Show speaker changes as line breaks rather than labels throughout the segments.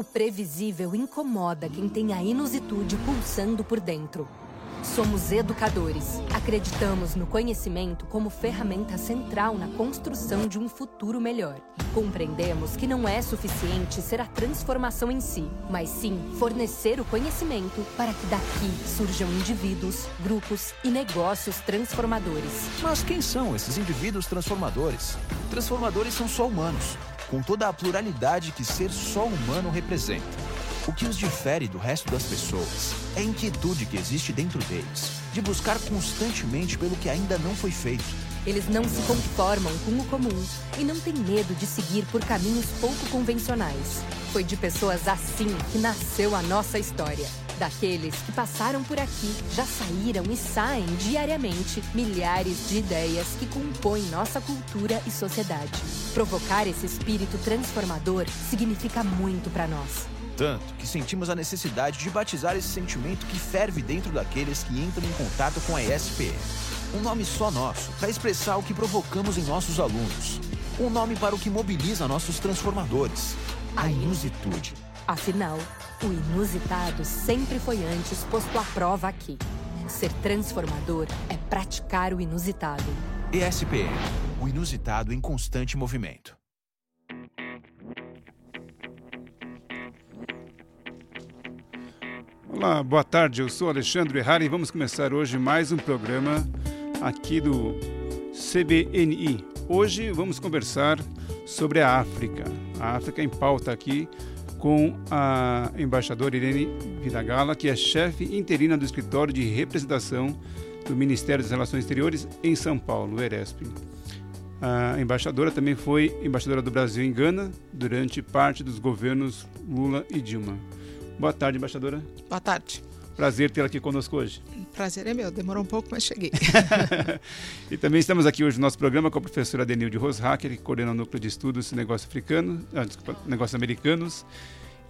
O previsível incomoda quem tem a inusitude pulsando por dentro. Somos educadores. Acreditamos no conhecimento como ferramenta central na construção de um futuro melhor. Compreendemos que não é suficiente ser a transformação em si, mas sim fornecer o conhecimento para que daqui surjam indivíduos, grupos e negócios transformadores.
Mas quem são esses indivíduos transformadores? Transformadores são só humanos, com toda a pluralidade que ser só humano representa. O que os difere do resto das pessoas é a inquietude que existe dentro deles, de buscar constantemente pelo que ainda não foi feito.
Eles não se conformam com o comum e não têm medo de seguir por caminhos pouco convencionais. Foi de pessoas assim que nasceu a nossa história. Daqueles que passaram por aqui, já saíram e saem diariamente milhares de ideias que compõem nossa cultura e sociedade. Provocar esse espírito transformador significa muito para nós
tanto que sentimos a necessidade de batizar esse sentimento que ferve dentro daqueles que entram em contato com a ESPM. Um nome só nosso para expressar o que provocamos em nossos alunos. Um nome para o que mobiliza nossos transformadores. A inusitude.
Afinal, o inusitado sempre foi antes posto à prova aqui. Ser transformador é praticar o inusitado.
ESPM o inusitado em constante movimento.
Olá, boa tarde. Eu sou Alexandre Errara e vamos começar hoje mais um programa aqui do CBNI. Hoje vamos conversar sobre a África. A África em pauta aqui com a embaixadora Irene Vidagala, que é chefe interina do escritório de representação do Ministério das Relações Exteriores em São Paulo, o ERESP. A embaixadora também foi embaixadora do Brasil em Gana durante parte dos governos Lula e Dilma. Boa tarde, embaixadora.
Boa tarde.
Prazer tê-la aqui conosco hoje.
Prazer é meu, demorou um pouco, mas cheguei.
e também estamos aqui hoje no nosso programa com a professora Denilde Roshacker, que coordena o núcleo de estudos negócios africanos, ah, desculpa, negócios americanos,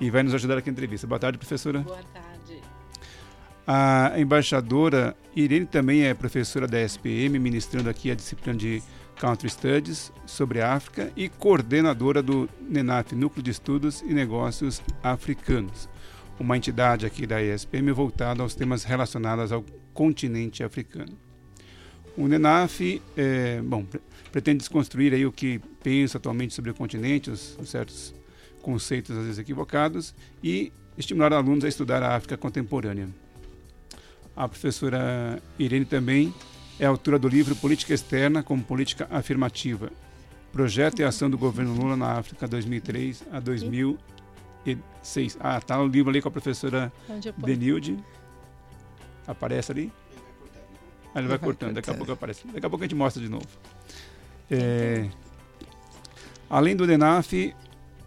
e vai nos ajudar aqui na entrevista. Boa tarde, professora.
Boa tarde.
A embaixadora Irene também é professora da SPM, ministrando aqui a disciplina de Country Studies sobre a África e coordenadora do NENAF, Núcleo de Estudos e Negócios Africanos uma entidade aqui da ESPM voltada aos temas relacionados ao continente africano. O NENAF é, bom, pretende desconstruir aí o que pensa atualmente sobre o continente, os, os certos conceitos às vezes equivocados, e estimular alunos a estudar a África contemporânea. A professora Irene também é autora do livro Política Externa como Política Afirmativa, Projeto e Ação do Governo Lula na África 2003 a 2000 seis. Ah, tá no livro ali com a professora Denilde. Aparece ali? Ah, ele vai, vai cortando, daqui a pouco aparece. Daqui a pouco a gente mostra de novo. É, além do DENAF,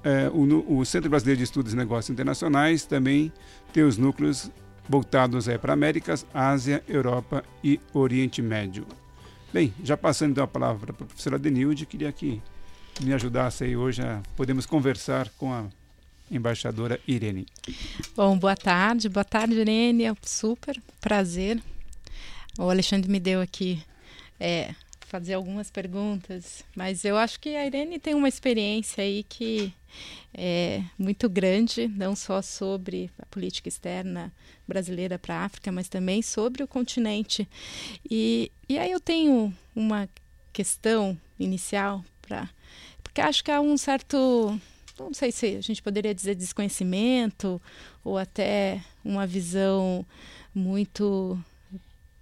é, o, o, Centro Brasileiro de Estudos e Negócios Internacionais também tem os núcleos voltados é, para Américas, Ásia, Europa e Oriente Médio. Bem, já passando então a palavra para a professora Denilde, queria que me ajudasse aí hoje a podemos conversar com a embaixadora Irene.
Bom, boa tarde, boa tarde, Irene. É super prazer. O Alexandre me deu aqui é, fazer algumas perguntas, mas eu acho que a Irene tem uma experiência aí que é muito grande, não só sobre a política externa brasileira para a África, mas também sobre o continente. E, e aí eu tenho uma questão inicial para porque acho que há um certo não sei se a gente poderia dizer desconhecimento ou até uma visão muito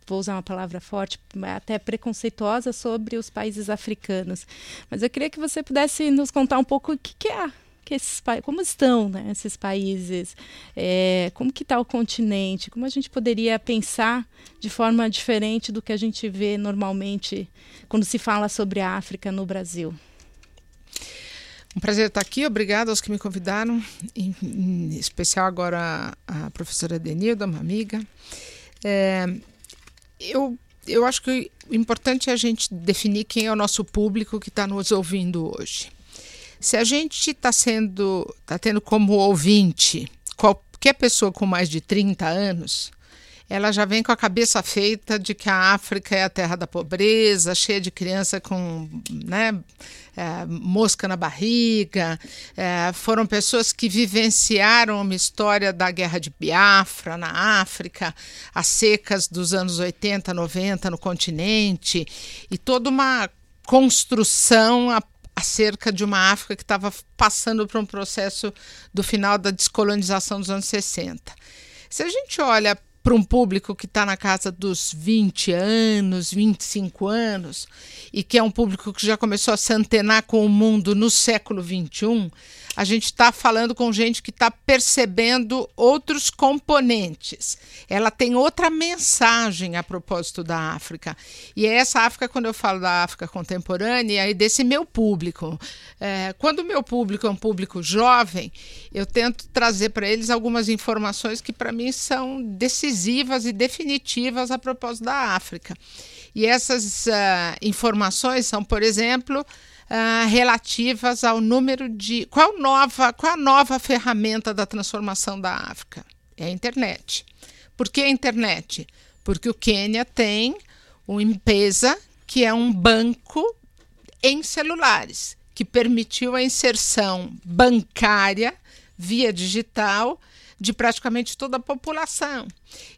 vou usar uma palavra forte, até preconceituosa sobre os países africanos. Mas eu queria que você pudesse nos contar um pouco o que, que é que esses como estão né, esses países, é, como que está o continente, como a gente poderia pensar de forma diferente do que a gente vê normalmente quando se fala sobre a África no Brasil.
Um prazer estar aqui, obrigado aos que me convidaram, em, em especial agora a, a professora Denilda, uma amiga. É, eu, eu acho que o importante é a gente definir quem é o nosso público que está nos ouvindo hoje. Se a gente está sendo, está tendo como ouvinte qualquer pessoa com mais de 30 anos, ela já vem com a cabeça feita de que a África é a terra da pobreza, cheia de criança com né, é, mosca na barriga. É, foram pessoas que vivenciaram uma história da guerra de Biafra na África, as secas dos anos 80, 90 no continente, e toda uma construção a acerca de uma África que estava passando por um processo do final da descolonização dos anos 60. Se a gente olha para um público que está na casa dos 20 anos, 25 anos, e que é um público que já começou a se antenar com o mundo no século 21, a gente está falando com gente que está percebendo outros componentes. Ela tem outra mensagem a propósito da África. E é essa África, quando eu falo da África contemporânea, e desse meu público. É, quando o meu público é um público jovem, eu tento trazer para eles algumas informações que, para mim, são decisivas e definitivas a propósito da África. E essas uh, informações são, por exemplo, uh, relativas ao número de. Qual, nova, qual a nova ferramenta da transformação da África? É a internet. Por que a internet? Porque o Quênia tem uma empresa que é um banco em celulares, que permitiu a inserção bancária via digital de praticamente toda a população.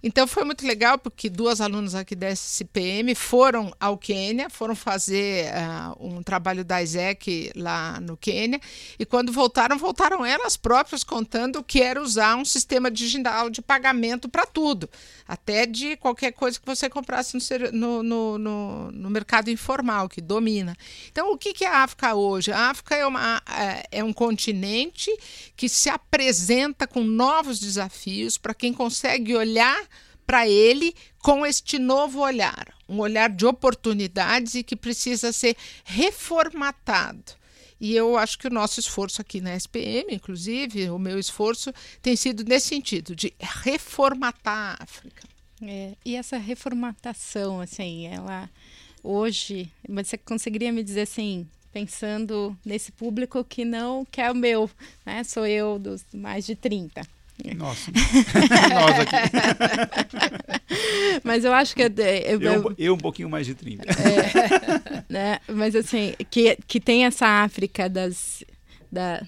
Então foi muito legal porque duas alunas aqui da SPM foram ao Quênia, foram fazer uh, um trabalho da ISEC lá no Quênia e quando voltaram, voltaram elas próprias contando que era usar um sistema digital de pagamento para tudo, até de qualquer coisa que você comprasse no, no, no, no, mercado informal, que domina. Então o que, que é a África hoje? A África é, uma, é, é um continente que se apresenta com novos desafios para quem consegue olhar olhar para ele com este novo olhar, um olhar de oportunidades e que precisa ser reformatado. E eu acho que o nosso esforço aqui na SPM, inclusive, o meu esforço tem sido nesse sentido, de reformatar a África.
É, e essa reformatação, assim, ela hoje, você conseguiria me dizer assim, pensando nesse público que não quer o meu, né? Sou eu dos mais de 30.
Nossa, nós aqui.
Mas eu acho que. Eu,
eu, eu um pouquinho mais de 30.
É, né? Mas assim, que, que tem essa África das. Da,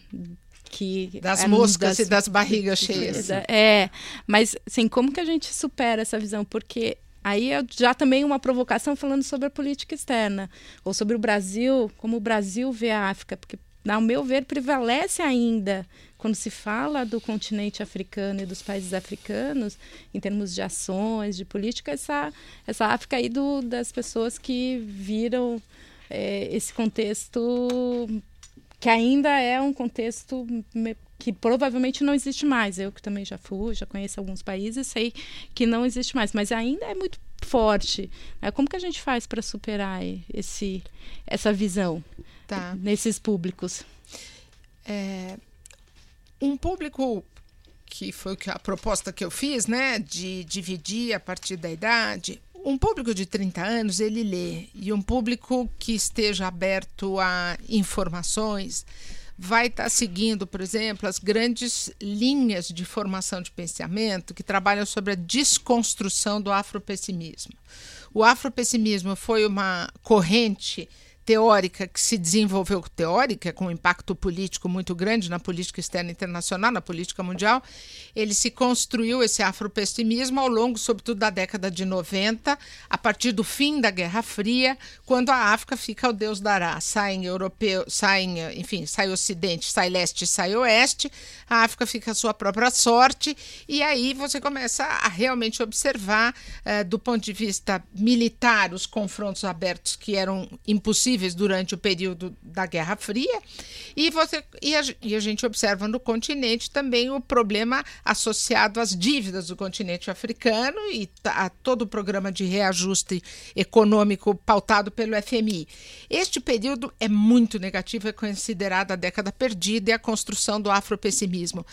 que
das é, moscas das, e das barrigas cheias.
É, mas assim, como que a gente supera essa visão? Porque aí é já também uma provocação falando sobre a política externa, ou sobre o Brasil, como o Brasil vê a África, porque, ao meu ver, prevalece ainda quando se fala do continente africano e dos países africanos, em termos de ações, de política, essa, essa África aí do, das pessoas que viram é, esse contexto que ainda é um contexto que provavelmente não existe mais. Eu que também já fui, já conheço alguns países, sei que não existe mais, mas ainda é muito forte. Né? Como que a gente faz para superar esse, essa visão tá. nesses públicos?
É, um público que foi a proposta que eu fiz, né, de dividir a partir da idade. Um público de 30 anos, ele lê, e um público que esteja aberto a informações vai estar tá seguindo, por exemplo, as grandes linhas de formação de pensamento que trabalham sobre a desconstrução do afropessimismo. O afropessimismo foi uma corrente teórica que se desenvolveu teórica com um impacto político muito grande na política externa internacional, na política mundial, ele se construiu esse afropessimismo ao longo, sobretudo da década de 90, a partir do fim da Guerra Fria, quando a África fica o Deus dará, saem europeu, saem, enfim, sai Ocidente, sai Leste, sai Oeste, a África fica a sua própria sorte e aí você começa a realmente observar eh, do ponto de vista militar os confrontos abertos que eram impossíveis durante o período da Guerra Fria, e, você, e, a, e a gente observa no continente também o problema associado às dívidas do continente africano e a todo o programa de reajuste econômico pautado pelo FMI. Este período é muito negativo, é considerado a década perdida e a construção do afropessimismo.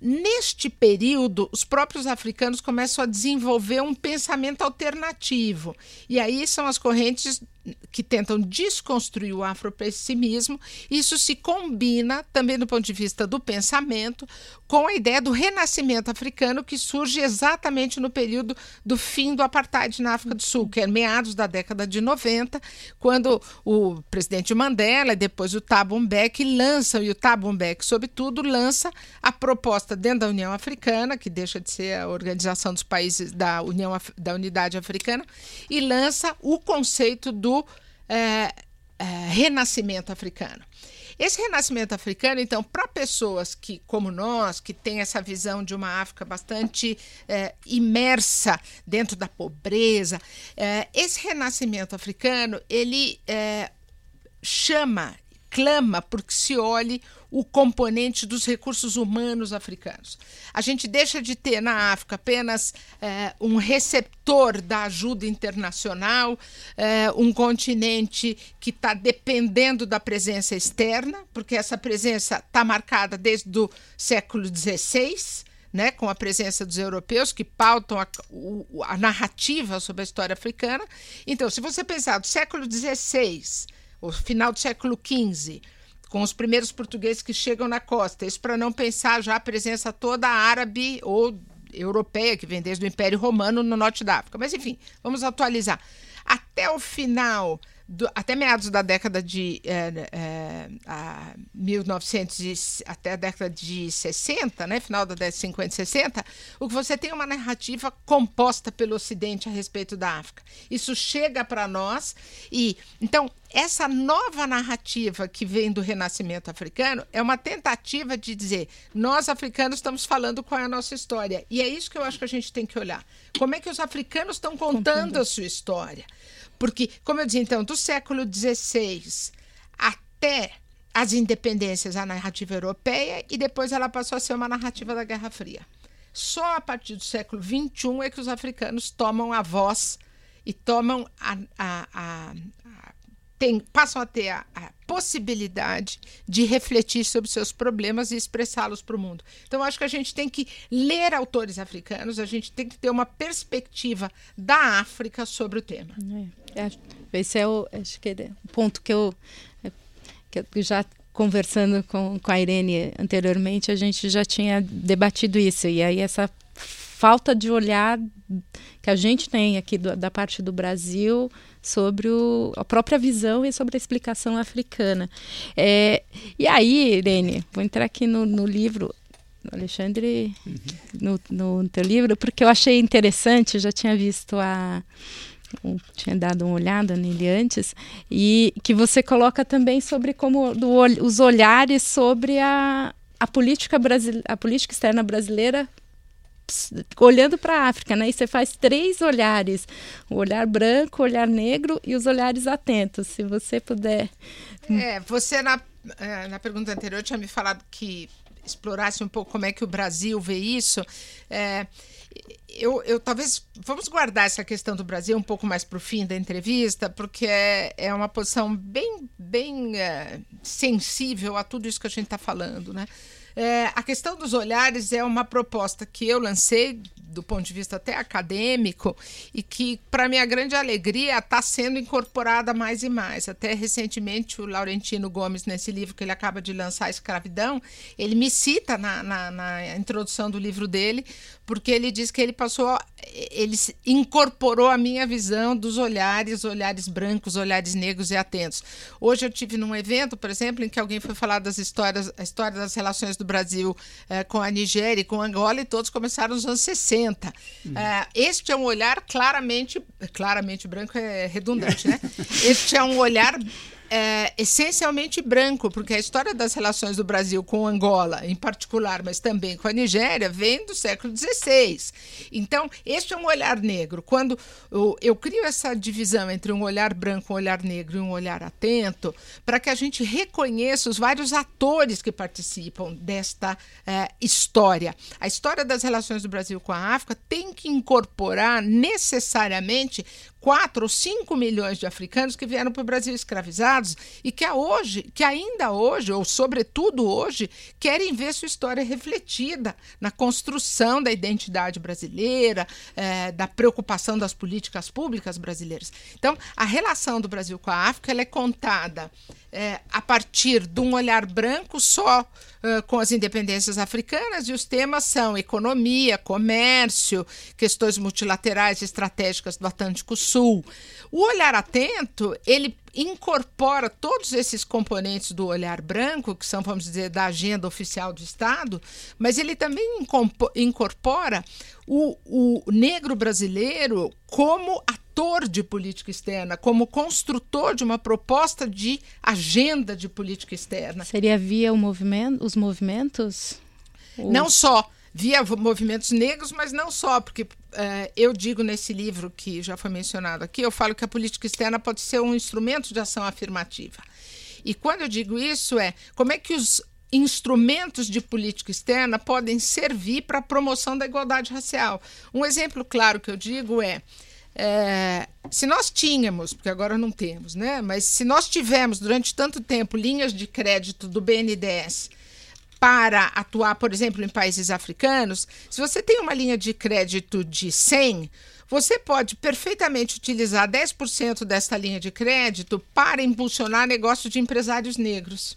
Neste período, os próprios africanos começam a desenvolver um pensamento alternativo. E aí são as correntes que tentam desconstruir o afropessimismo. Isso se combina também do ponto de vista do pensamento com a ideia do renascimento africano que surge exatamente no período do fim do apartheid na África do Sul, que é meados da década de 90, quando o presidente Mandela e depois o Thabo Mbeki lançam e o Thabo Mbeki, sobretudo, lança a proposta dentro da União Africana, que deixa de ser a organização dos países da União da Unidade Africana, e lança o conceito do é, é, renascimento africano. Esse renascimento africano, então, para pessoas que, como nós, que têm essa visão de uma África bastante é, imersa dentro da pobreza, é, esse renascimento africano ele é, chama clama porque se olhe o componente dos recursos humanos africanos. A gente deixa de ter na África apenas é, um receptor da ajuda internacional, é, um continente que está dependendo da presença externa, porque essa presença está marcada desde o século XVI. Né, com a presença dos europeus que pautam a, o, a narrativa sobre a história africana. Então, se você pensar do século XVI o final do século XV, com os primeiros portugueses que chegam na costa. Isso para não pensar já a presença toda árabe ou europeia, que vem desde o Império Romano no norte da África. Mas, enfim, vamos atualizar. Até o final do, até meados da década de é, é, a 1900 até a década de 60, né, final da década de 50 e 60, o que você tem é uma narrativa composta pelo Ocidente a respeito da África. Isso chega para nós e então essa nova narrativa que vem do renascimento africano é uma tentativa de dizer nós africanos estamos falando qual é a nossa história e é isso que eu acho que a gente tem que olhar. Como é que os africanos estão contando, contando. a sua história? Porque, como eu disse, então, do século XVI até as independências, a narrativa europeia, e depois ela passou a ser uma narrativa da Guerra Fria. Só a partir do século XXI é que os africanos tomam a voz e tomam a, a, a, tem, passam a ter a, a, possibilidade de refletir sobre seus problemas e expressá-los para o mundo. Então, acho que a gente tem que ler autores africanos, a gente tem que ter uma perspectiva da África sobre o tema.
É, é esse é o, acho que é ponto que eu, que eu já conversando com, com a Irene anteriormente, a gente já tinha debatido isso. E aí, essa falta de olhar que a gente tem aqui do, da parte do Brasil sobre o, a própria visão e sobre a explicação africana. É, e aí, Irene, vou entrar aqui no, no livro. Alexandre, uhum. no, no teu livro, porque eu achei interessante, já tinha visto a, tinha dado uma olhada nele antes, e que você coloca também sobre como do, os olhares sobre a, a política brasile, a política externa brasileira olhando para a África, né? E você faz três olhares: o olhar branco, o olhar negro e os olhares atentos. Se você puder.
É, você na, é, na pergunta anterior tinha me falado que explorasse um pouco como é que o Brasil vê isso. É, eu, eu talvez vamos guardar essa questão do Brasil um pouco mais para o fim da entrevista, porque é, é uma posição bem, bem é, sensível a tudo isso que a gente está falando, né? É, a questão dos olhares é uma proposta que eu lancei do ponto de vista até acadêmico e que, para minha grande alegria, está sendo incorporada mais e mais. Até recentemente, o Laurentino Gomes, nesse livro que ele acaba de lançar, Escravidão, ele me cita na, na, na introdução do livro dele, porque ele diz que ele passou, ele incorporou a minha visão dos olhares, olhares brancos, olhares negros e atentos. Hoje eu tive num evento, por exemplo, em que alguém foi falar das histórias, a história das relações do Brasil eh, com a Nigéria e com Angola, e todos começaram nos anos 60. Uhum. Uh, este é um olhar claramente, claramente branco é redundante, né? este é um olhar é, essencialmente branco, porque a história das relações do Brasil com Angola, em particular, mas também com a Nigéria, vem do século XVI. Então, este é um olhar negro. Quando eu, eu crio essa divisão entre um olhar branco, um olhar negro e um olhar atento, para que a gente reconheça os vários atores que participam desta é, história. A história das relações do Brasil com a África tem que incorporar necessariamente 4 ou 5 milhões de africanos que vieram para o Brasil escravizados e que, hoje, que ainda hoje, ou sobretudo hoje, querem ver sua história refletida na construção da identidade brasileira, é, da preocupação das políticas públicas brasileiras. Então, a relação do Brasil com a África é contada é, a partir de um olhar branco só uh, com as independências africanas, e os temas são economia, comércio, questões multilaterais estratégicas do Atlântico Sul. O olhar atento, ele incorpora todos esses componentes do olhar branco, que são, vamos dizer, da agenda oficial do Estado, mas ele também incorpora o, o negro brasileiro como ator de política externa, como construtor de uma proposta de agenda de política externa.
Seria via movimento, os movimentos?
Não só via movimentos negros, mas não só, porque uh, eu digo nesse livro que já foi mencionado aqui, eu falo que a política externa pode ser um instrumento de ação afirmativa. E quando eu digo isso é como é que os instrumentos de política externa podem servir para a promoção da igualdade racial. Um exemplo claro que eu digo é, é, se nós tínhamos, porque agora não temos, né? Mas se nós tivemos durante tanto tempo linhas de crédito do BNDES para atuar, por exemplo, em países africanos, se você tem uma linha de crédito de 100, você pode perfeitamente utilizar 10% dessa linha de crédito para impulsionar negócios de empresários negros.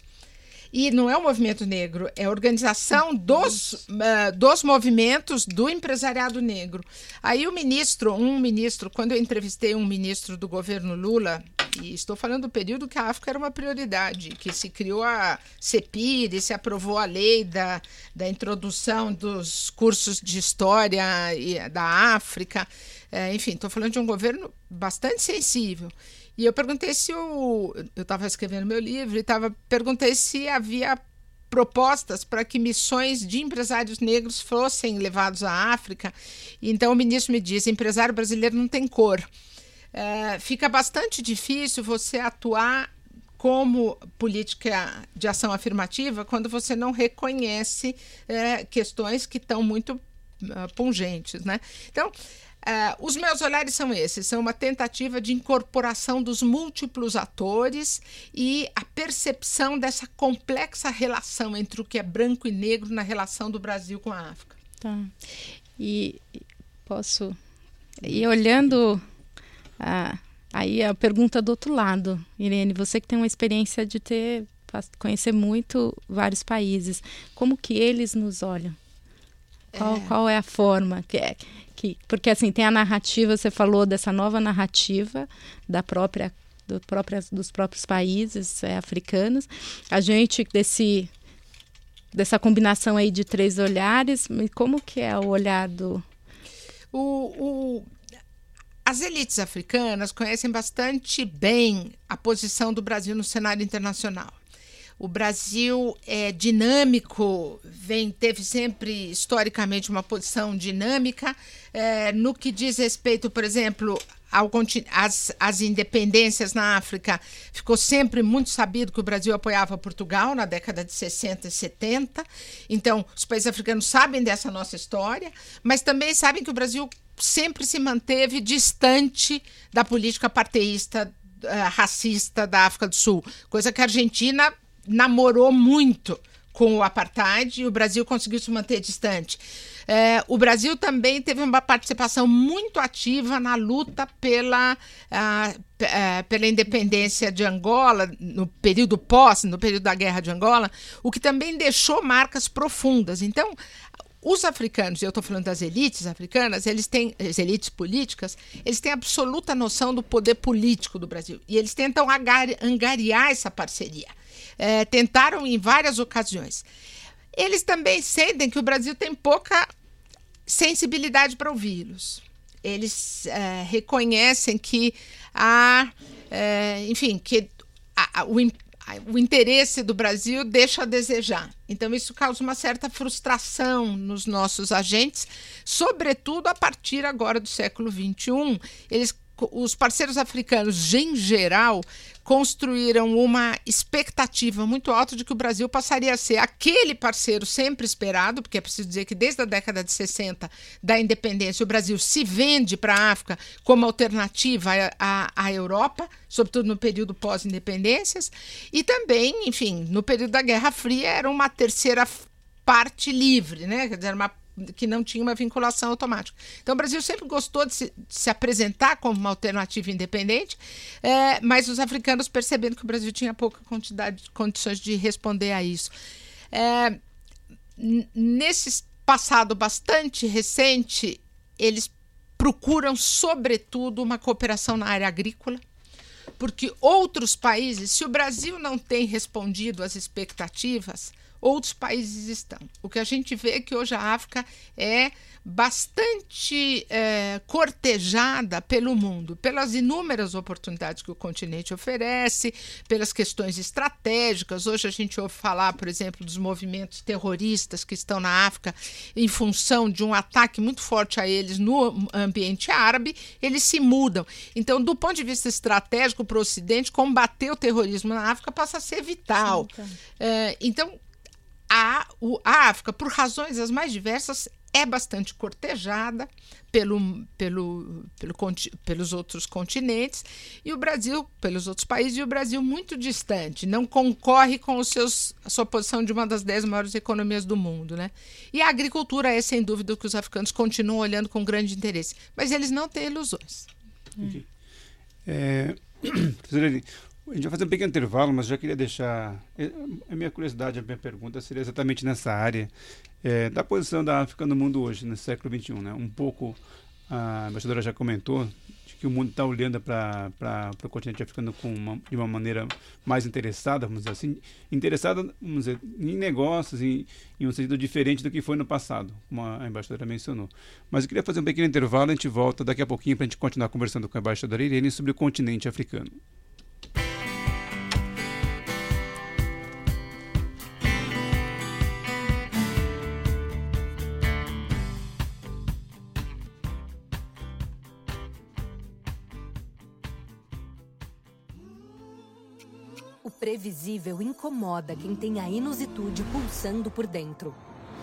E não é o movimento negro, é a organização dos, uh, dos movimentos do empresariado negro. Aí o ministro, um ministro, quando eu entrevistei um ministro do governo Lula, e estou falando do período que a África era uma prioridade, que se criou a CEPIR se aprovou a lei da, da introdução dos cursos de história da África. É, enfim, estou falando de um governo bastante sensível. E eu perguntei se. Eu estava escrevendo meu livro e tava, perguntei se havia propostas para que missões de empresários negros fossem levados à África. Então o ministro me disse: empresário brasileiro não tem cor. É, fica bastante difícil você atuar como política de ação afirmativa quando você não reconhece é, questões que estão muito uh, pungentes, né? Então, Uh, os meus olhares são esses: são uma tentativa de incorporação dos múltiplos atores e a percepção dessa complexa relação entre o que é branco e negro na relação do Brasil com a África.
Tá. E posso. E olhando a, aí a pergunta do outro lado, Irene, você que tem uma experiência de ter conhecer muito vários países, como que eles nos olham? Qual é, qual é a forma que é? Que porque assim tem a narrativa você falou dessa nova narrativa da própria do dos próprios países é, africanos. A gente desse dessa combinação aí de três olhares como que é o olhar do
o, o as elites africanas conhecem bastante bem a posição do Brasil no cenário internacional o Brasil é dinâmico, vem, teve sempre historicamente uma posição dinâmica. É, no que diz respeito, por exemplo, ao, as, as independências na África, ficou sempre muito sabido que o Brasil apoiava Portugal na década de 60 e 70. Então, os países africanos sabem dessa nossa história, mas também sabem que o Brasil sempre se manteve distante da política parteísta uh, racista da África do Sul, coisa que a Argentina namorou muito com o apartheid e o Brasil conseguiu se manter distante. É, o Brasil também teve uma participação muito ativa na luta pela, a, a, pela independência de Angola, no período pós, no período da Guerra de Angola, o que também deixou marcas profundas. Então, os africanos, eu estou falando das elites africanas, eles têm, as elites políticas, eles têm absoluta noção do poder político do Brasil. E eles tentam angariar essa parceria é, tentaram em várias ocasiões. Eles também sentem que o Brasil tem pouca sensibilidade para ouvi-los. Eles é, reconhecem que há, é, enfim, que o, o interesse do Brasil deixa a desejar. Então, isso causa uma certa frustração nos nossos agentes, sobretudo a partir agora do século XXI. Eles os parceiros africanos, em geral, construíram uma expectativa muito alta de que o Brasil passaria a ser aquele parceiro sempre esperado, porque é preciso dizer que desde a década de 60 da independência, o Brasil se vende para a África como alternativa à, Europa, sobretudo no período pós-independências, e também, enfim, no período da Guerra Fria, era uma terceira parte livre, né? Quer dizer, uma que não tinha uma vinculação automática. Então, o Brasil sempre gostou de se, de se apresentar como uma alternativa independente, é, mas os africanos percebendo que o Brasil tinha pouca quantidade de condições de responder a isso. É, nesse passado bastante recente, eles procuram, sobretudo, uma cooperação na área agrícola, porque outros países, se o Brasil não tem respondido às expectativas, outros países estão. O que a gente vê é que hoje a África é bastante é, cortejada pelo mundo, pelas inúmeras oportunidades que o continente oferece, pelas questões estratégicas. Hoje a gente ouve falar, por exemplo, dos movimentos terroristas que estão na África em função de um ataque muito forte a eles no ambiente árabe, eles se mudam. Então, do ponto de vista estratégico para o Ocidente, combater o terrorismo na África passa a ser vital. Sim, tá. é, então, a, o, a África, por razões as mais diversas, é bastante cortejada pelo, pelo, pelo, pelos outros continentes e o Brasil, pelos outros países, e o Brasil muito distante, não concorre com os seus, a sua posição de uma das dez maiores economias do mundo. Né? E a agricultura é, sem dúvida, o que os africanos continuam olhando com grande interesse, mas eles não têm ilusões.
Okay. É, A gente vai fazer um pequeno intervalo, mas já queria deixar. É, a minha curiosidade, a minha pergunta seria exatamente nessa área é, da posição da África no mundo hoje, no século XXI. Né? Um pouco, a embaixadora já comentou, de que o mundo está olhando para o continente africano com uma, de uma maneira mais interessada, vamos dizer assim, interessada vamos dizer, em negócios, em, em um sentido diferente do que foi no passado, como a embaixadora mencionou. Mas eu queria fazer um pequeno intervalo, a gente volta daqui a pouquinho para a gente continuar conversando com a embaixadora Irene sobre o continente africano.
Previsível incomoda quem tem a inusitude pulsando por dentro.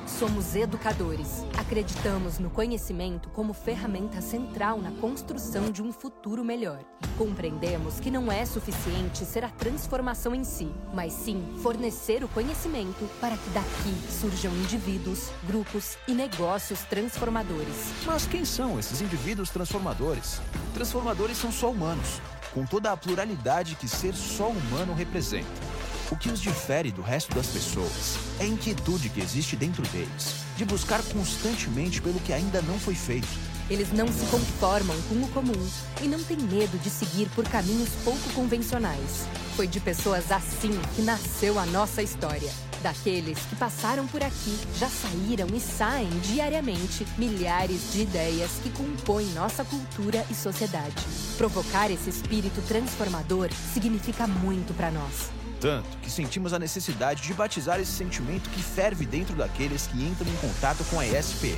Somos educadores. Acreditamos no conhecimento como ferramenta central na construção de um futuro melhor. Compreendemos que não é suficiente ser a transformação em si, mas sim fornecer o conhecimento para que daqui surjam indivíduos, grupos e negócios transformadores.
Mas quem são esses indivíduos transformadores? Transformadores são só humanos com toda a pluralidade que ser só humano representa. O que os difere do resto das pessoas é a inquietude que existe dentro deles, de buscar constantemente pelo que ainda não foi feito.
Eles não se conformam com o comum e não têm medo de seguir por caminhos pouco convencionais. Foi de pessoas assim que nasceu a nossa história. Daqueles que passaram por aqui, já saíram e saem diariamente milhares de ideias que compõem nossa cultura e sociedade. Provocar esse espírito transformador significa muito para nós.
Tanto que sentimos a necessidade de batizar esse sentimento que ferve dentro daqueles que entram em contato com a ESPM.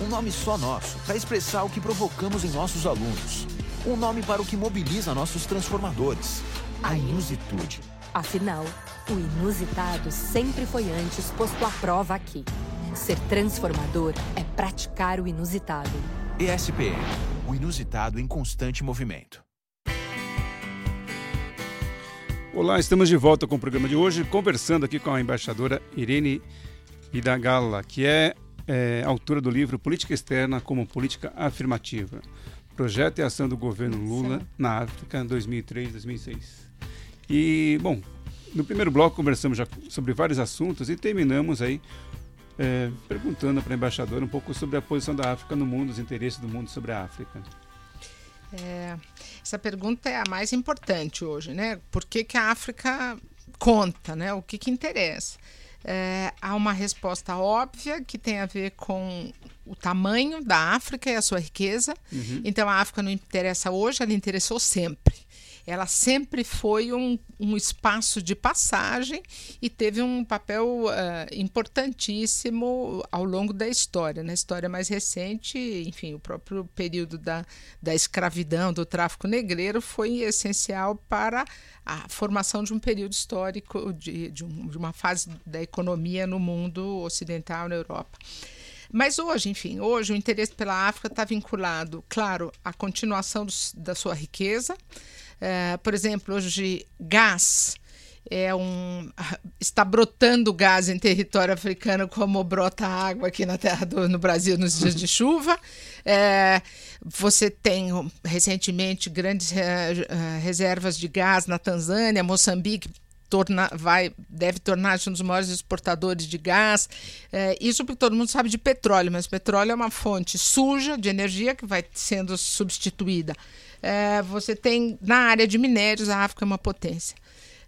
Um nome só nosso para expressar o que provocamos em nossos alunos. Um nome para o que mobiliza nossos transformadores: a inusitude.
Afinal, o inusitado sempre foi antes posto à prova aqui. Ser transformador é praticar o inusitado.
ESPM o inusitado em constante movimento.
Olá, estamos de volta com o programa de hoje, conversando aqui com a embaixadora Irene Idagala, que é, é autora do livro Política Externa como Política Afirmativa. Projeto e ação do governo Lula na África 2003-2006. E, bom, no primeiro bloco conversamos já sobre vários assuntos e terminamos aí é, perguntando para a embaixadora um pouco sobre a posição da África no mundo, os interesses do mundo sobre a África.
É, essa pergunta é a mais importante hoje, né? Por que, que a África conta, né? O que, que interessa? É, há uma resposta óbvia que tem a ver com o tamanho da África e a sua riqueza. Uhum. Então a África não interessa hoje, ela interessou sempre ela sempre foi um, um espaço de passagem e teve um papel uh, importantíssimo ao longo da história. Na história mais recente, enfim, o próprio período da, da escravidão, do tráfico negreiro, foi essencial para a formação de um período histórico, de, de, um, de uma fase da economia no mundo ocidental, na Europa. Mas hoje, enfim, hoje o interesse pela África está vinculado, claro, à continuação do, da sua riqueza. É, por exemplo, hoje gás é um está brotando gás em território africano como brota água aqui na terra do, no Brasil nos dias de chuva. É, você tem recentemente grandes é, reservas de gás na Tanzânia, Moçambique torna, vai, deve tornar-se um dos maiores exportadores de gás. É, isso porque todo mundo sabe de petróleo, mas petróleo é uma fonte suja de energia que vai sendo substituída. É, você tem, na área de minérios, a África é uma potência.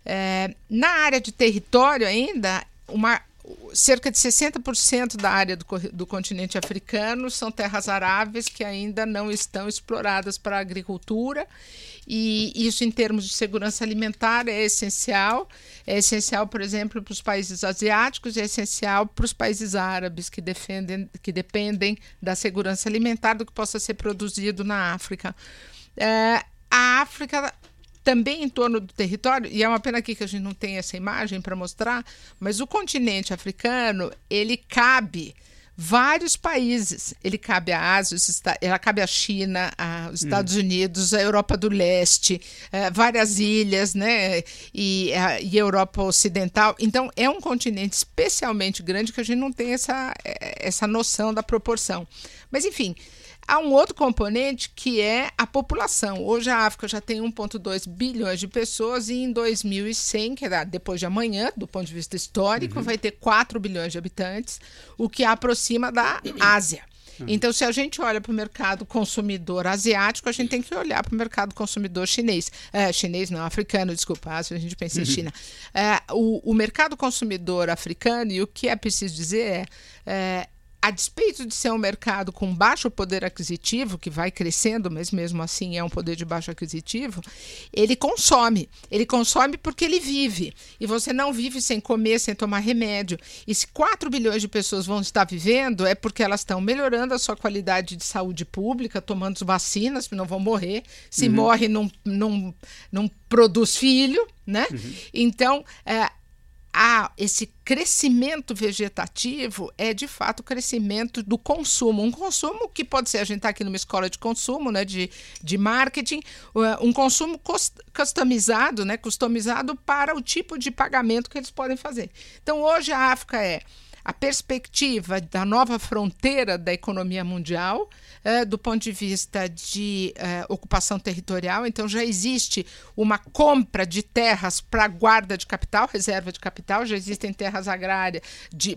É, na área de território ainda, uma cerca de 60% da área do, do, continente africano são terras aráveis que ainda não estão exploradas para a agricultura. E isso em termos de segurança alimentar é essencial. É essencial por exemplo para os países asiáticos é essencial para os países árabes que defendem que dependem da segurança alimentar do que possa ser produzido na África é, a África também em torno do território, e é uma pena aqui que a gente não tem essa imagem para mostrar, mas o continente africano, ele cabe vários países. Ele cabe à Ásia, ela cabe à China, aos Estados hum. Unidos, a Europa do Leste, é, várias ilhas, né? E a e Europa Ocidental. Então, é um continente especialmente grande que a gente não tem essa, é, essa noção da proporção. Mas, enfim, Há um outro componente que é a população. Hoje a África já tem 1,2 bilhões de pessoas e em 2100, que é depois de amanhã, do ponto de vista histórico, uhum. vai ter 4 bilhões de habitantes, o que a aproxima da Ásia. Uhum. Então, se a gente olha para o mercado consumidor asiático, a gente tem que olhar para o mercado consumidor chinês. É, chinês não, africano, desculpa, se a gente pensa em uhum. China. É, o, o mercado consumidor africano, e o que é preciso dizer é, é a despeito de ser um mercado com baixo poder aquisitivo, que vai crescendo, mas mesmo assim é um poder de baixo aquisitivo, ele consome. Ele consome porque ele vive. E você não vive sem comer, sem tomar remédio. E se 4 bilhões de pessoas vão estar vivendo, é porque elas estão melhorando a sua qualidade de saúde pública, tomando vacinas, não vão morrer. Se uhum. morre, não, não, não produz filho, né? Uhum. Então, é, a esse crescimento vegetativo é de fato o crescimento do consumo. Um consumo que pode ser, a gente está aqui numa escola de consumo, né, de, de marketing, uh, um consumo customizado, né, customizado para o tipo de pagamento que eles podem fazer. Então hoje a África é a perspectiva da nova fronteira da economia mundial, é, do ponto de vista de é, ocupação territorial. Então, já existe uma compra de terras para guarda de capital, reserva de capital, já existem terras agrárias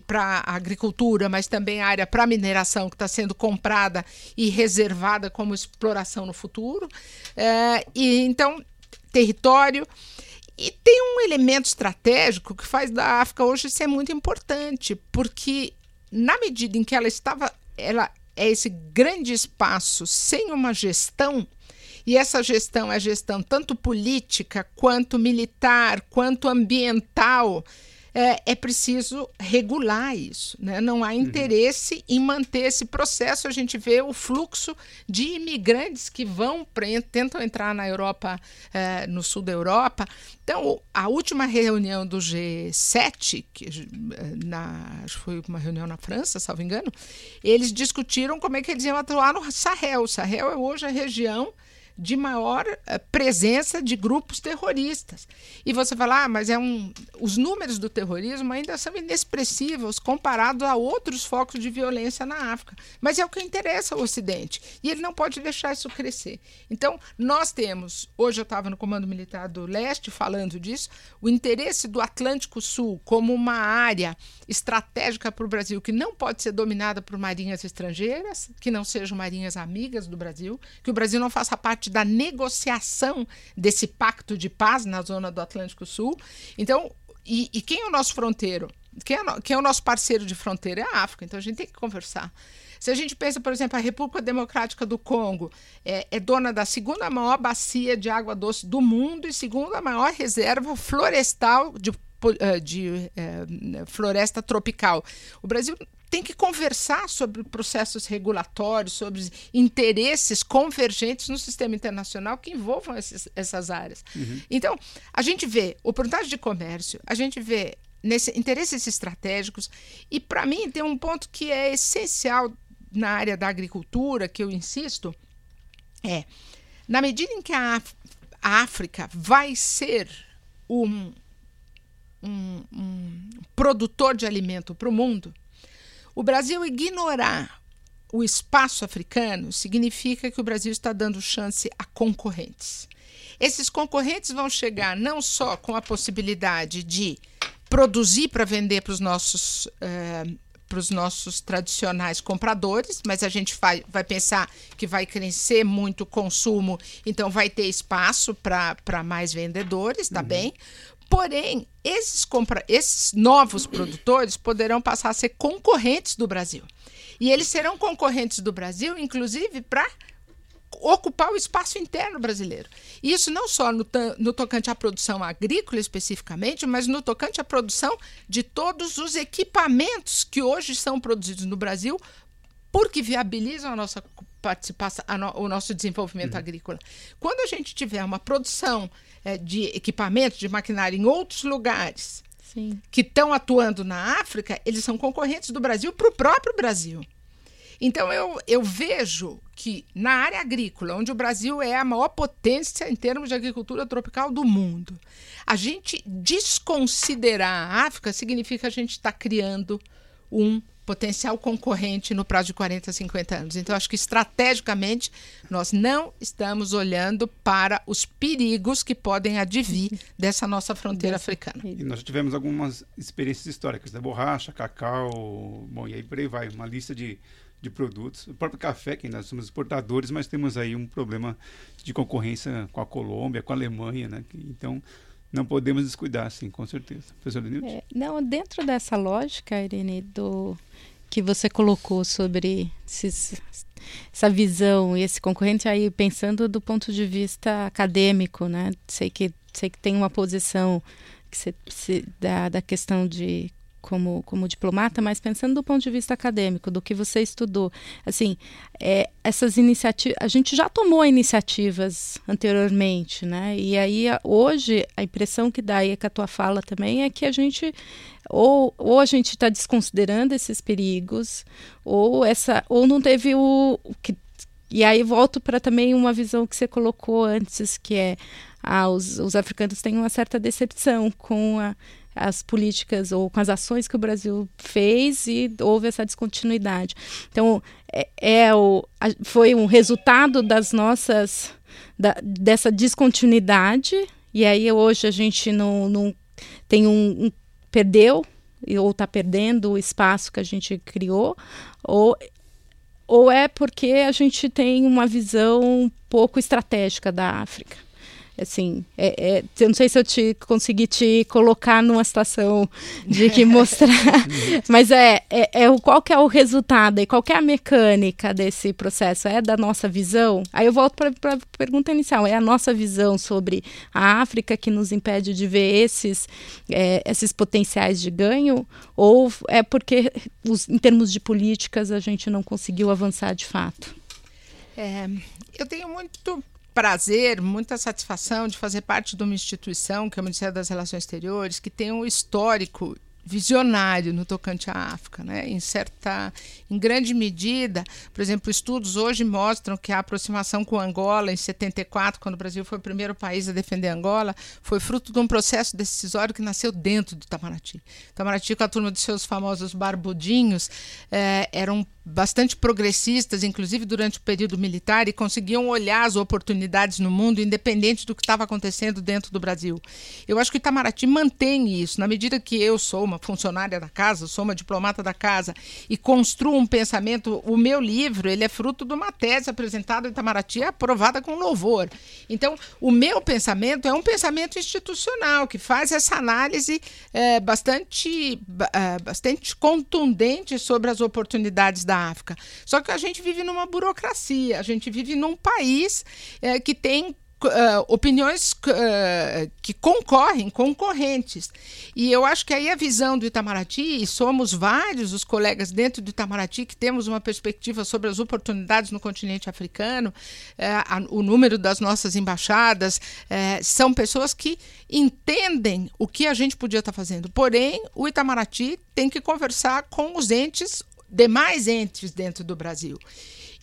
para agricultura, mas também área para mineração que está sendo comprada e reservada como exploração no futuro. É, e então, território. E tem um elemento estratégico que faz da África hoje ser muito importante, porque na medida em que ela estava, ela é esse grande espaço sem uma gestão, e essa gestão é gestão tanto política quanto militar, quanto ambiental, é, é preciso regular isso. Né? Não há uhum. interesse uhum. em manter esse processo. A gente vê o fluxo de imigrantes que vão, tentam entrar na Europa, é, no sul da Europa. Então, a última reunião do G7, que é, na, acho que foi uma reunião na França, salvo engano, eles discutiram como é que eles iam atuar no Sahel. O Sahel é hoje a região de maior uh, presença de grupos terroristas. E você fala, ah, mas é um, os números do terrorismo ainda são inexpressivos comparados a outros focos de violência na África. Mas é o que interessa ao Ocidente. E ele não pode deixar isso crescer. Então, nós temos, hoje eu estava no Comando Militar do Leste falando disso, o interesse do Atlântico Sul como uma área estratégica para o Brasil que não pode ser dominada por marinhas estrangeiras, que não sejam marinhas amigas do Brasil, que o Brasil não faça parte parte da negociação desse pacto de paz na zona do Atlântico Sul. Então, e, e quem é o nosso fronteiro? Quem é, quem é o nosso parceiro de fronteira? É a África. Então a gente tem que conversar. Se a gente pensa, por exemplo, a República Democrática do Congo é, é dona da segunda maior bacia de água doce do mundo e segunda maior reserva florestal de de é, floresta tropical. O Brasil tem que conversar sobre processos regulatórios, sobre interesses convergentes no sistema internacional que envolvam esses, essas áreas. Uhum. Então, a gente vê oportunidade de comércio, a gente vê nesse, interesses estratégicos, e para mim tem um ponto que é essencial na área da agricultura, que eu insisto, é na medida em que a, a África vai ser um, um, um produtor de alimento para o mundo, o Brasil ignorar o espaço africano significa que o Brasil está dando chance a concorrentes. Esses concorrentes vão chegar não só com a possibilidade de produzir para vender para os nossos uh, para os nossos tradicionais compradores, mas a gente vai, vai pensar que vai crescer muito o consumo, então vai ter espaço para mais vendedores, tá uhum. bem? Porém, esses, esses novos produtores poderão passar a ser concorrentes do Brasil. E eles serão concorrentes do Brasil, inclusive, para ocupar o espaço interno brasileiro. E isso não só no, no, tocante à produção agrícola especificamente, mas no tocante à produção de todos os equipamentos que hoje são produzidos no Brasil, porque viabilizam a nossa participação, a no, o nosso desenvolvimento uhum. agrícola. Quando a gente tiver uma produção é, de equipamentos, de maquinário em outros lugares Sim. que estão atuando na África, eles são concorrentes do Brasil para o próprio Brasil. Então, eu, eu vejo que na área agrícola, onde o Brasil é a maior potência em termos de agricultura tropical do mundo, a gente desconsiderar a África significa que a gente está criando um potencial concorrente no prazo de 40, 50 anos. Então, acho que estrategicamente nós não estamos olhando para os perigos que podem advir dessa nossa fronteira africana.
E nós tivemos algumas experiências históricas, da né? borracha, cacau, bom, e aí por aí vai, uma lista de de produtos. O próprio café, que nós somos exportadores, mas temos aí um problema de concorrência com a Colômbia, com a Alemanha, né? Então, não podemos descuidar, sim, com certeza. Professor Denilton? É,
não, dentro dessa lógica, Irene, do que você colocou sobre esses, essa visão e esse concorrente aí pensando do ponto de vista acadêmico, né? Sei que sei que tem uma posição que se, se, da, da questão de como, como diplomata, mas pensando do ponto de vista acadêmico, do que você estudou, assim, é, essas iniciativas, a gente já tomou iniciativas anteriormente, né? E aí hoje a impressão que dá e é que a tua fala também é que a gente ou, ou a gente está desconsiderando esses perigos, ou essa, ou não teve o, o que e aí volto para também uma visão que você colocou antes, que é ah, os, os africanos têm uma certa decepção com a, as políticas ou com as ações que o Brasil fez e houve essa descontinuidade. Então, é, é o, a, foi um resultado das nossas, da, dessa descontinuidade, e aí hoje a gente não, não tem um, um perdeu ou está perdendo o espaço que a gente criou, ou, ou é porque a gente tem uma visão pouco estratégica da África assim, é, é, eu não sei se eu te consegui te colocar numa situação de que mostrar, mas é, é, é, o, qual que é o resultado e qual que é a mecânica desse processo? É da nossa visão? Aí eu volto para a pergunta inicial, é a nossa visão sobre a África que nos impede de ver esses, é, esses potenciais de ganho ou é porque os, em termos de políticas a gente não conseguiu avançar de fato?
É, eu tenho muito prazer, muita satisfação de fazer parte de uma instituição, que é o Ministério das Relações Exteriores, que tem um histórico visionário no tocante à África, né? Em certa, em grande medida, por exemplo, estudos hoje mostram que a aproximação com Angola em 74, quando o Brasil foi o primeiro país a defender Angola, foi fruto de um processo decisório que nasceu dentro do Itamaraty. Itamaraty, com a turma dos seus famosos barbudinhos, eh, eram bastante progressistas, inclusive durante o período militar, e conseguiam olhar as oportunidades no mundo, independente do que estava acontecendo dentro do Brasil. Eu acho que o Itamaraty mantém isso, na medida que eu sou uma uma funcionária da casa, sou uma diplomata da casa e construo um pensamento. O meu livro ele é fruto de uma tese apresentada em Itamaraty, aprovada com louvor. Então, o meu pensamento é um pensamento institucional que faz essa análise é, bastante, é, bastante contundente sobre as oportunidades da África. Só que a gente vive numa burocracia, a gente vive num país é, que tem Uh, opiniões uh, que concorrem, concorrentes. E eu acho que aí a visão do Itamaraty, e somos vários os colegas dentro do Itamaraty que temos uma perspectiva sobre as oportunidades no continente africano, uh, o número das nossas embaixadas, são pessoas que entendem o que a gente podia estar fazendo. Porém, o Itamaraty tem que conversar com os entes, demais entes dentro do Brasil.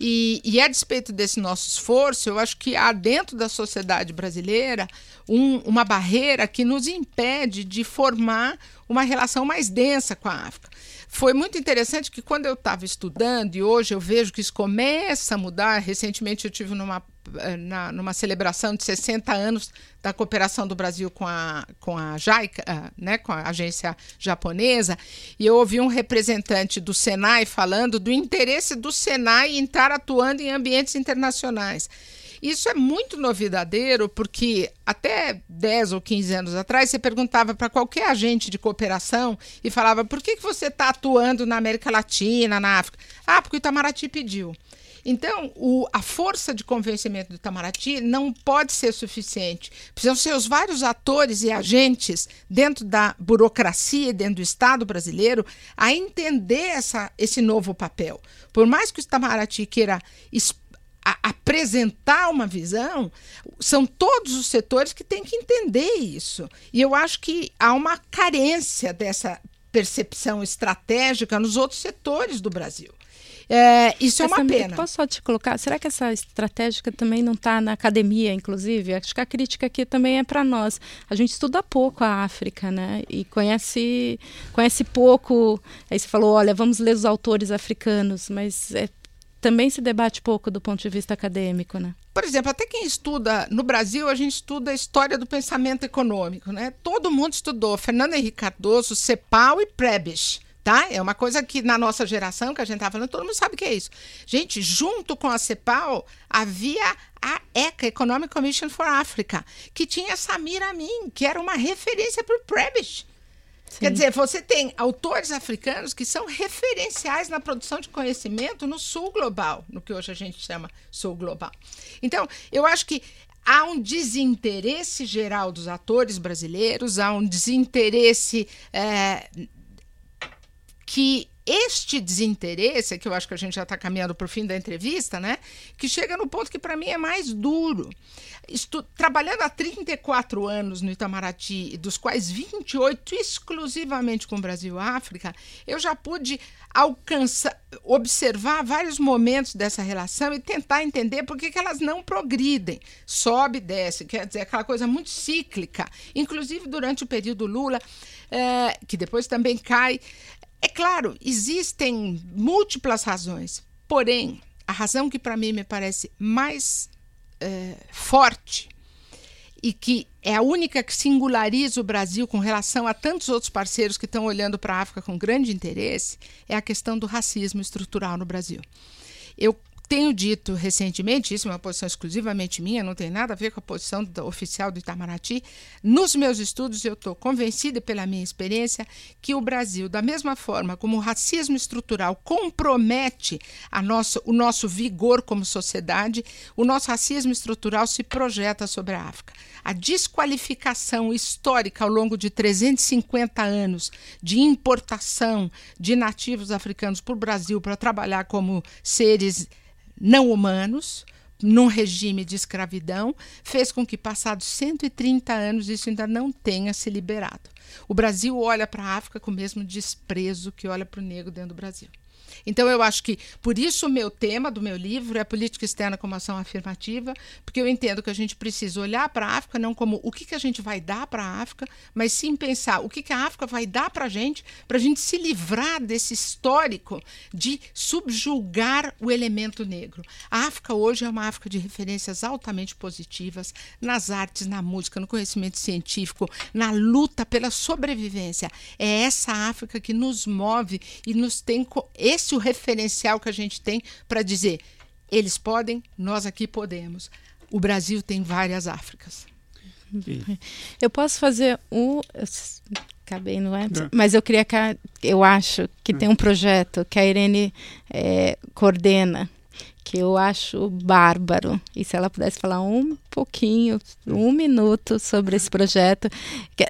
E, e a despeito desse nosso esforço, eu acho que há dentro da sociedade brasileira um, uma barreira que nos impede de formar uma relação mais densa com a África. Foi muito interessante que quando eu estava estudando, e hoje eu vejo que isso começa a mudar, recentemente eu tive numa na, numa celebração de 60 anos da cooperação do Brasil com a, com a JICA, eh, né, com a agência japonesa, e eu ouvi um representante do Senai falando do interesse do Senai em estar atuando em ambientes internacionais. Isso é muito novidadeiro, porque até 10 ou 15 anos atrás, você perguntava para qualquer agente de cooperação e falava: por que, que você está atuando na América Latina, na África? Ah, porque o Itamaraty pediu. Então, o, a força de convencimento do Itamaraty não pode ser suficiente. Precisam ser os vários atores e agentes dentro da burocracia, dentro do Estado brasileiro, a entender essa, esse novo papel. Por mais que o Itamaraty queira apresentar uma visão, são todos os setores que têm que entender isso. E eu acho que há uma carência dessa percepção estratégica nos outros setores do Brasil. É, isso é uma pena.
Posso só te colocar? Será que essa estratégica também não está na academia, inclusive? Acho que a crítica aqui também é para nós. A gente estuda pouco a África, né? E conhece, conhece pouco. Aí você falou, olha, vamos ler os autores africanos, mas é, também se debate pouco do ponto de vista acadêmico, né?
Por exemplo, até quem estuda no Brasil, a gente estuda a história do pensamento econômico, né? Todo mundo estudou Fernando Henrique Cardoso, Cepal e Prebisch tá? É uma coisa que na nossa geração, que a gente estava falando, todo mundo sabe o que é isso. Gente, junto com a CEPAL, havia a ECA, Economic Commission for Africa, que tinha Samir Amin, que era uma referência para o Prebisch. Quer dizer, você tem autores africanos que são referenciais na produção de conhecimento no sul global, no que hoje a gente chama sul global. Então, eu acho que há um desinteresse geral dos atores brasileiros, há um desinteresse é, que este desinteresse, que eu acho que a gente já está caminhando para o fim da entrevista, né? Que chega no ponto que para mim é mais duro. Estou trabalhando há 34 anos no Itamaraty, dos quais 28 exclusivamente com Brasil e África, eu já pude alcançar, observar vários momentos dessa relação e tentar entender por que, elas não progridem. Sobe e desce, quer dizer, aquela coisa muito cíclica, inclusive durante o período Lula, é, que depois também cai. É claro, existem múltiplas razões, porém, a razão que para mim me parece mais é, forte e que é a única que singulariza o Brasil com relação a tantos outros parceiros que estão olhando para a África com grande interesse é a questão do racismo estrutural no Brasil. Eu tenho dito recentemente, isso é uma posição exclusivamente minha, não tem nada a ver com a posição do, oficial do Itamaraty. Nos meus estudos, eu estou convencida pela minha experiência que o Brasil, da mesma forma como o racismo estrutural compromete a nosso, o nosso vigor como sociedade, o nosso racismo estrutural se projeta sobre a África. A desqualificação histórica ao longo de 350 anos de importação de nativos africanos para o Brasil para trabalhar como seres não humanos, num regime de escravidão, fez com que, passados 130 anos, isso ainda não tenha se liberado. O Brasil olha para a África com o mesmo desprezo que olha para o negro dentro do Brasil. Então, eu acho que, por isso, o meu tema do meu livro é política externa como ação afirmativa, porque eu entendo que a gente precisa olhar para a África não como o que, que a gente vai dar para a África, mas sim pensar o que, que a África vai dar para a gente, para a gente se livrar desse histórico de subjugar o elemento negro. A África hoje é uma África de referências altamente positivas nas artes, na música, no conhecimento científico, na luta pela sobrevivência. É essa África que nos move e nos tem esse o referencial que a gente tem para dizer eles podem, nós aqui podemos. O Brasil tem várias Áfricas.
Eu posso fazer um. Acabei, não é? Mas eu queria que. Eu acho que tem um projeto que a Irene é, coordena que eu acho bárbaro. E se ela pudesse falar um pouquinho, um minuto sobre esse projeto.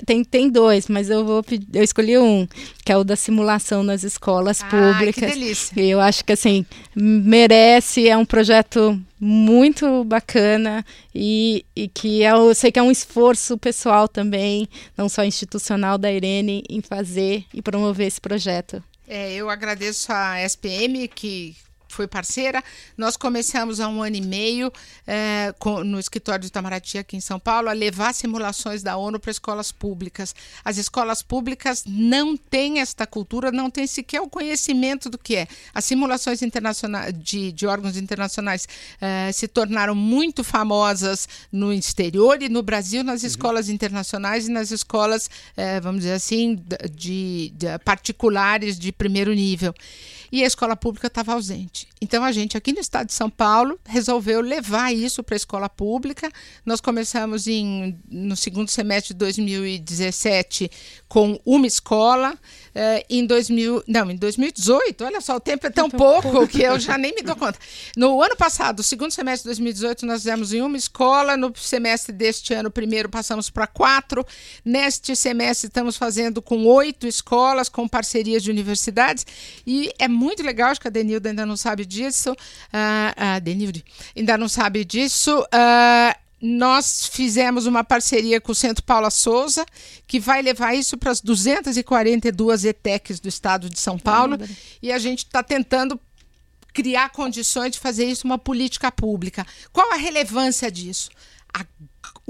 Tem, tem dois, mas eu vou eu escolhi um, que é o da simulação nas escolas ah, públicas.
Que delícia.
E eu acho que assim, merece, é um projeto muito bacana e, e que é, eu sei que é um esforço pessoal também, não só institucional da Irene, em fazer e promover esse projeto.
É, eu agradeço a SPM que foi parceira. Nós começamos há um ano e meio é, com, no escritório do Itamaraty aqui em São Paulo a levar simulações da ONU para escolas públicas. As escolas públicas não têm esta cultura, não têm sequer o conhecimento do que é. As simulações internacionais de, de órgãos internacionais é, se tornaram muito famosas no exterior e no Brasil nas uhum. escolas internacionais e nas escolas, é, vamos dizer assim, de, de particulares de primeiro nível e a escola pública estava ausente. Então a gente aqui no estado de São Paulo resolveu levar isso para a escola pública. Nós começamos em, no segundo semestre de 2017 com uma escola. Uh, em 2000, não, em 2018, olha só, o tempo é tão pouco que eu já nem me dou conta. No ano passado, segundo semestre de 2018, nós fizemos em uma escola. No semestre deste ano, primeiro, passamos para quatro. Neste semestre, estamos fazendo com oito escolas, com parcerias de universidades. E é muito legal, acho que a Denilda ainda não sabe disso. Uh, uh, Denilde ainda não sabe disso. Uh, nós fizemos uma parceria com o Centro Paula Souza, que vai levar isso para as 242 ETECs do estado de São Paulo. E a gente está tentando criar condições de fazer isso uma política pública. Qual a relevância disso? A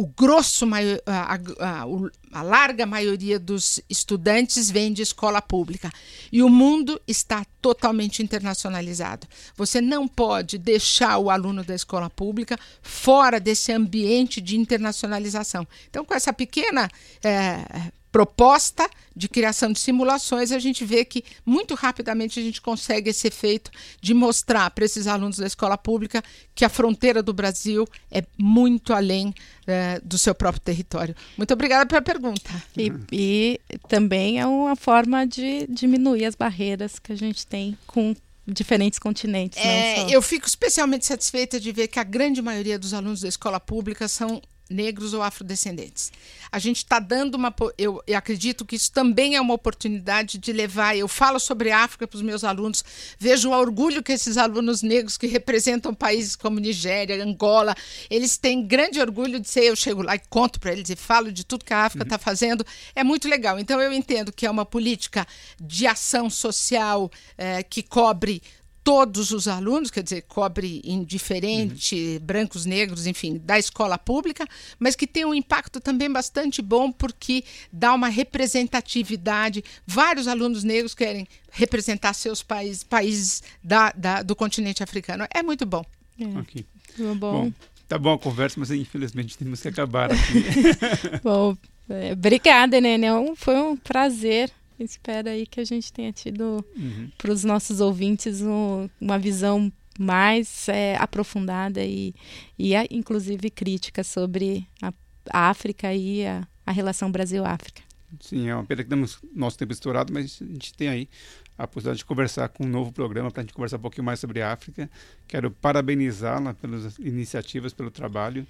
o grosso, a, a, a, larga maioria dos estudantes vem de escola pública. E o mundo está totalmente internacionalizado. Você não pode deixar o aluno da escola pública fora desse ambiente de internacionalização. Então, com essa pequena é, proposta de criação de simulações, a gente vê que muito rapidamente a gente consegue esse efeito de mostrar para esses alunos da escola pública que a fronteira do Brasil é muito além é, do seu próprio território. Muito obrigada pela pergunta.
E, e também é uma forma de diminuir as barreiras que a gente tem com diferentes continentes.
É, eu fico especialmente satisfeita de ver que a grande maioria dos alunos da escola pública são negros ou afrodescendentes. A gente está dando uma. Eu, eu, acredito que isso também é uma oportunidade de levar. Eu falo sobre África para os meus alunos, vejo o orgulho que esses alunos negros que representam países como Nigéria, Angola, eles têm grande orgulho de ser. Eu chego lá e conto para eles e falo de tudo que a África está uhum. fazendo. É muito legal. Então, eu entendo que é uma política de ação social é, que cobre todos os alunos, quer dizer, cobre indiferente, uhum. brancos, negros, enfim, da escola pública, mas que tem um impacto também bastante bom porque dá uma representatividade. Vários alunos negros querem representar seus países, países da, da do continente africano. É muito bom.
É. Okay. Bom. bom.
Tá bom a conversa, mas infelizmente temos que acabar aqui.
bom, é, obrigada, Nenê. Foi um prazer espera aí que a gente tenha tido uhum. para os nossos ouvintes um, uma visão mais é, aprofundada e, e a, inclusive crítica sobre a, a África e a, a relação Brasil-África.
Sim, é uma pena que temos nosso tempo estourado, mas a gente tem aí a possibilidade de conversar com um novo programa para a gente conversar um pouquinho mais sobre a África. Quero parabenizá-la pelas iniciativas, pelo trabalho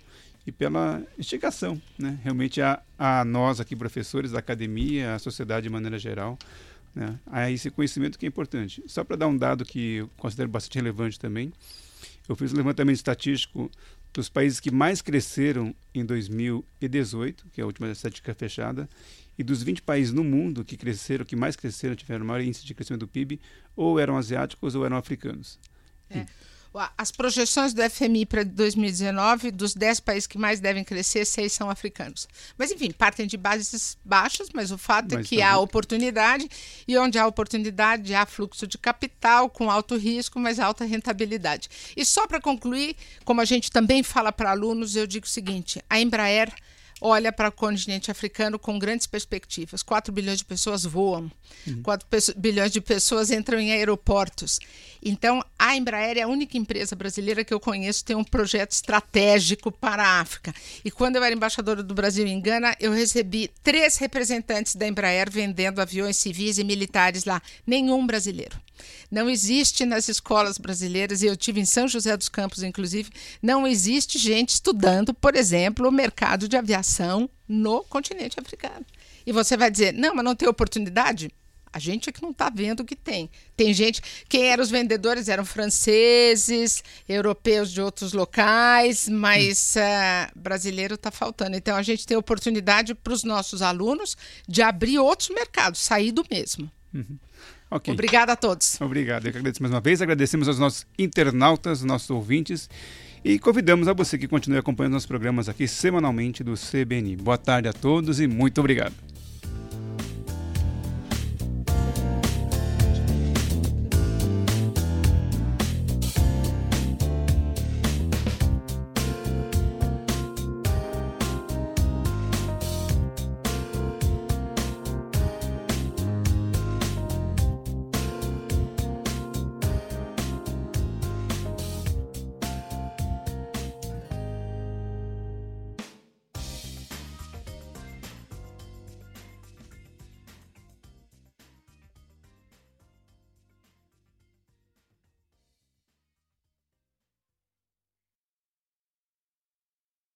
e pela instigação, né? realmente a, a nós aqui, professores da academia, a sociedade de maneira geral, né? a esse conhecimento que é importante. Só para dar um dado que eu considero bastante relevante também, eu fiz um levantamento estatístico dos países que mais cresceram em 2018, que é a última estatística fechada, E dos 20 países no mundo que cresceram, que mais cresceram, tiveram maior índice de crescimento do PIB, ou eram asiáticos ou eram africanos.
É. As projeções do FMI para 2019, dos 10 países que mais devem crescer, seis são africanos. Mas, enfim, partem de bases baixas, mas o fato é mas é que tá há oportunidade, e onde há oportunidade, há fluxo de capital com alto risco, mas alta rentabilidade. E só para concluir, como a gente também fala para alunos, eu digo o seguinte: a Embraer olha para o continente africano com grandes perspectivas. 4 bilhões de pessoas voam, uhum. 4 bilhões de pessoas entram em aeroportos. Então, a Embraer é a única empresa brasileira que eu conheço que tem um projeto estratégico para a África. E quando eu era embaixadora do Brasil em Gana, eu recebi três representantes da Embraer vendendo aviões civis e militares lá, nenhum brasileiro. Não existe nas escolas brasileiras, e eu tive em São José dos Campos, inclusive, não existe gente estudando, por exemplo, o mercado de aviação no continente africano. E você vai dizer, não, mas não tem oportunidade? A gente é que não está vendo que tem. Tem gente. Quem eram os vendedores eram franceses, europeus de outros locais, mas uh, brasileiro está faltando. Então a gente tem oportunidade para os nossos alunos de abrir outros mercados, sair do mesmo. Uhum. Obrigada a todos.
Obrigado. Eu que agradeço mais uma vez. Agradecemos aos nossos internautas, nossos ouvintes. E convidamos a você que continue acompanhando nossos programas aqui semanalmente do CBN. Boa tarde a todos e muito obrigado.